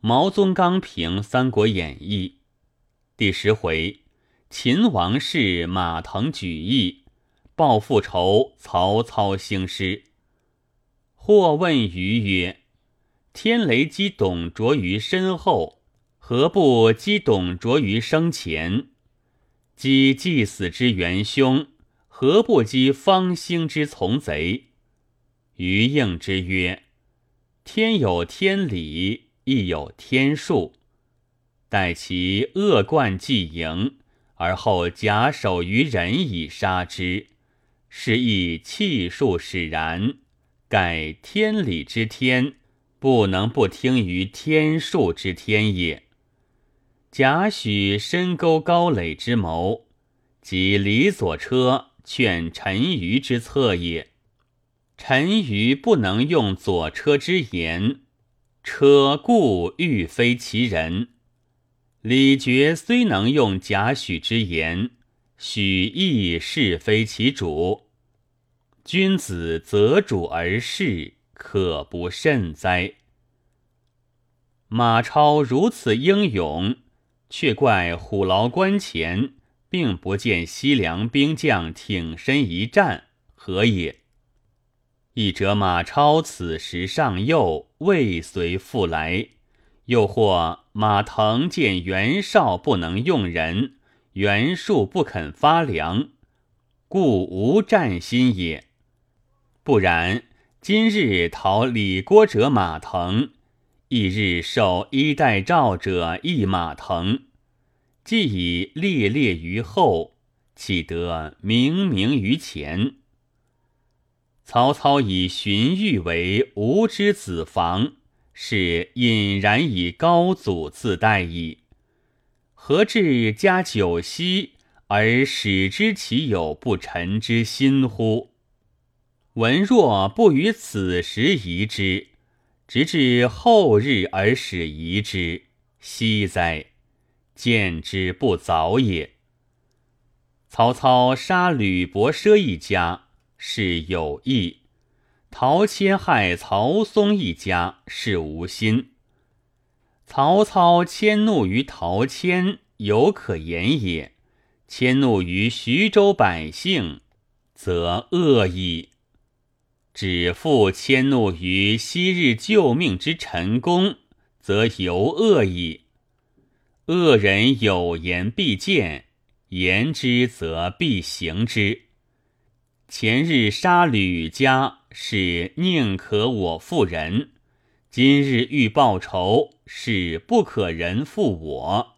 毛宗刚评《三国演义》第十回：秦王室马腾举义，报复仇曹操兴师。或问于曰：“天雷击董卓于身后，何不击董卓于生前？击既死之元凶，何不击方兴之从贼？”于应之曰：“天有天理。”亦有天数，待其恶贯既盈，而后假手于人以杀之，是亦气数使然。盖天理之天，不能不听于天数之天也。贾诩深沟高垒之谋，即李左车劝陈馀之策也。陈馀不能用左车之言。车故欲非其人，李傕虽能用贾诩之言，许亦是非其主。君子择主而事，可不慎哉？马超如此英勇，却怪虎牢关前，并不见西凉兵将挺身一战，何也？一者马超此时尚幼，未遂复来；又或马腾见袁绍不能用人，袁术不肯发粮，故无战心也。不然，今日讨李郭者马腾，翌日受衣带诏者亦马腾，既已列列于后，岂得明明于前？曹操以荀彧为吾之子房，是隐然以高祖自代矣。何至加九锡而使之其有不臣之心乎？文若不于此时疑之，直至后日而使疑之，惜哉！见之不早也。曹操杀吕伯奢一家。是有意，陶谦害曹嵩一家是无心。曹操迁怒于陶谦，有可言也；迁怒于徐州百姓，则恶矣。指父迁怒于昔日救命之陈宫，则尤恶矣。恶人有言必见，言之则必行之。前日杀吕家是宁可我负人，今日欲报仇是不可人负我。